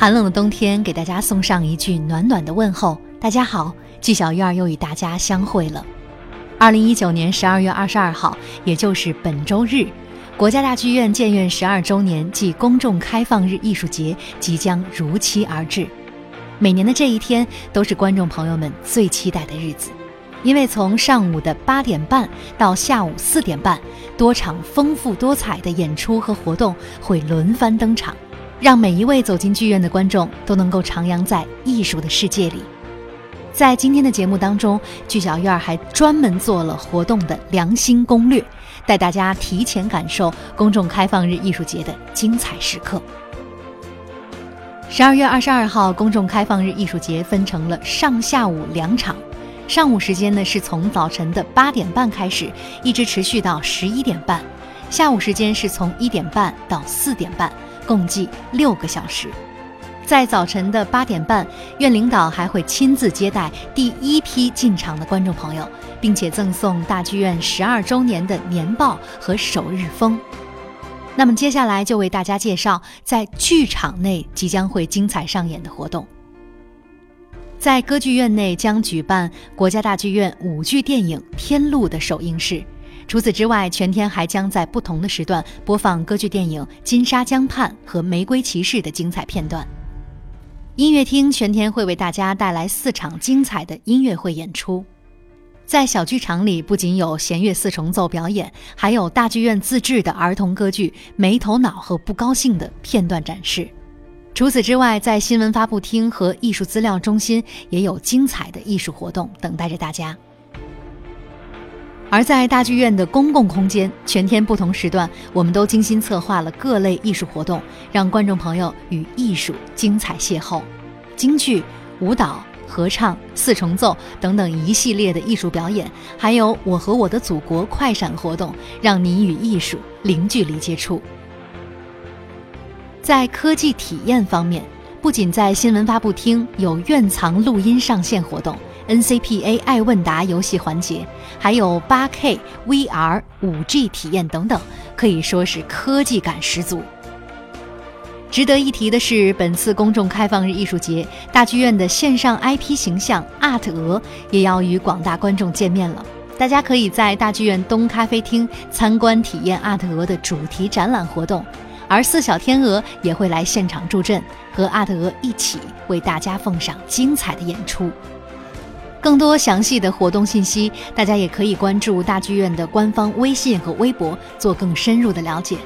寒冷的冬天，给大家送上一句暖暖的问候。大家好，季小院又与大家相会了。二零一九年十二月二十二号，也就是本周日，国家大剧院建院十二周年暨公众开放日艺术节即将如期而至。每年的这一天，都是观众朋友们最期待的日子，因为从上午的八点半到下午四点半，多场丰富多彩的演出和活动会轮番登场。让每一位走进剧院的观众都能够徜徉在艺术的世界里。在今天的节目当中，剧小院还专门做了活动的良心攻略，带大家提前感受公众开放日艺术节的精彩时刻。十二月二十二号，公众开放日艺术节分成了上下午两场，上午时间呢是从早晨的八点半开始，一直持续到十一点半；下午时间是从一点半到四点半。共计六个小时，在早晨的八点半，院领导还会亲自接待第一批进场的观众朋友，并且赠送大剧院十二周年的年报和首日封。那么接下来就为大家介绍在剧场内即将会精彩上演的活动。在歌剧院内将举办国家大剧院舞剧电影《天路》的首映式。除此之外，全天还将在不同的时段播放歌剧电影《金沙江畔》和《玫瑰骑士》的精彩片段。音乐厅全天会为大家带来四场精彩的音乐会演出。在小剧场里，不仅有弦乐四重奏表演，还有大剧院自制的儿童歌剧《没头脑和不高兴》的片段展示。除此之外，在新闻发布厅和艺术资料中心也有精彩的艺术活动等待着大家。而在大剧院的公共空间，全天不同时段，我们都精心策划了各类艺术活动，让观众朋友与艺术精彩邂逅。京剧、舞蹈、合唱、四重奏等等一系列的艺术表演，还有“我和我的祖国”快闪活动，让你与艺术零距离接触。在科技体验方面，不仅在新闻发布厅有院藏录音上线活动。NCPA 爱问答游戏环节，还有 8K VR、5G 体验等等，可以说是科技感十足。值得一提的是，本次公众开放日艺术节，大剧院的线上 IP 形象 Art 鹅也要与广大观众见面了。大家可以在大剧院东咖啡厅参观体验 Art 鹅的主题展览活动，而四小天鹅也会来现场助阵，和 Art 鹅一起为大家奉上精彩的演出。更多详细的活动信息，大家也可以关注大剧院的官方微信和微博，做更深入的了解。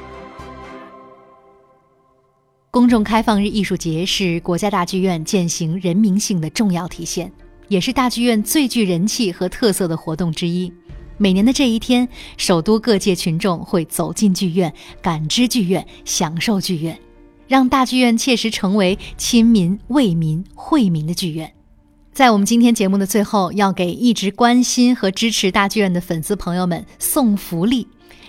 公众开放日艺术节是国家大剧院践行人民性的重要体现，也是大剧院最具人气和特色的活动之一。每年的这一天，首都各界群众会走进剧院，感知剧院，享受剧院，让大剧院切实成为亲民、为民、惠民的剧院。在我们今天节目的最后，要给一直关心和支持大剧院的粉丝朋友们送福利。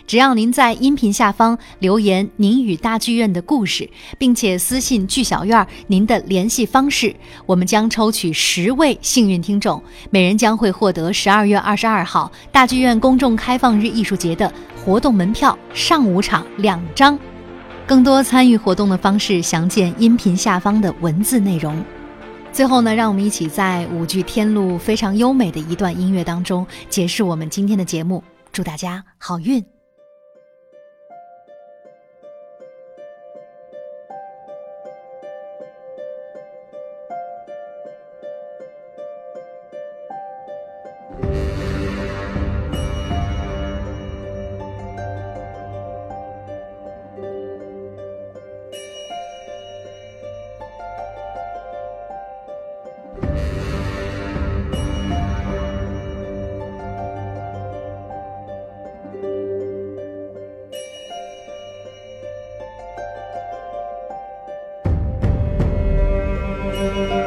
只要您在音频下方留言您与大剧院的故事，并且私信剧小院您的联系方式，我们将抽取十位幸运听众，每人将会获得十二月二十二号大剧院公众开放日艺术节的活动门票上午场两张。更多参与活动的方式，详见音频下方的文字内容。最后呢，让我们一起在舞剧《天路》非常优美的一段音乐当中结束我们今天的节目。祝大家好运！Música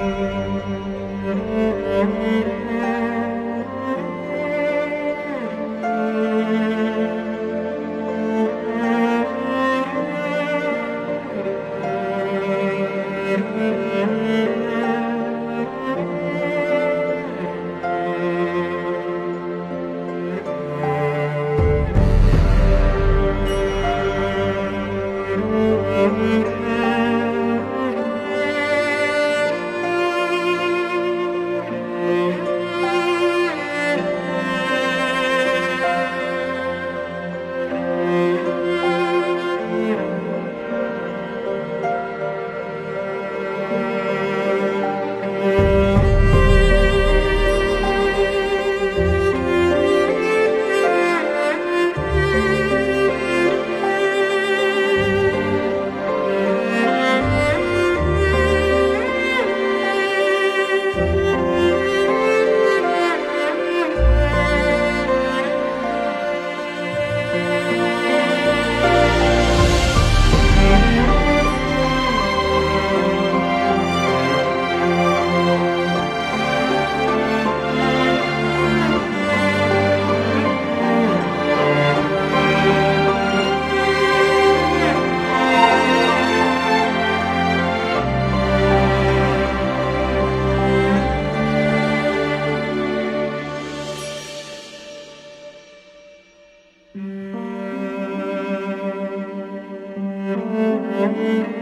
Música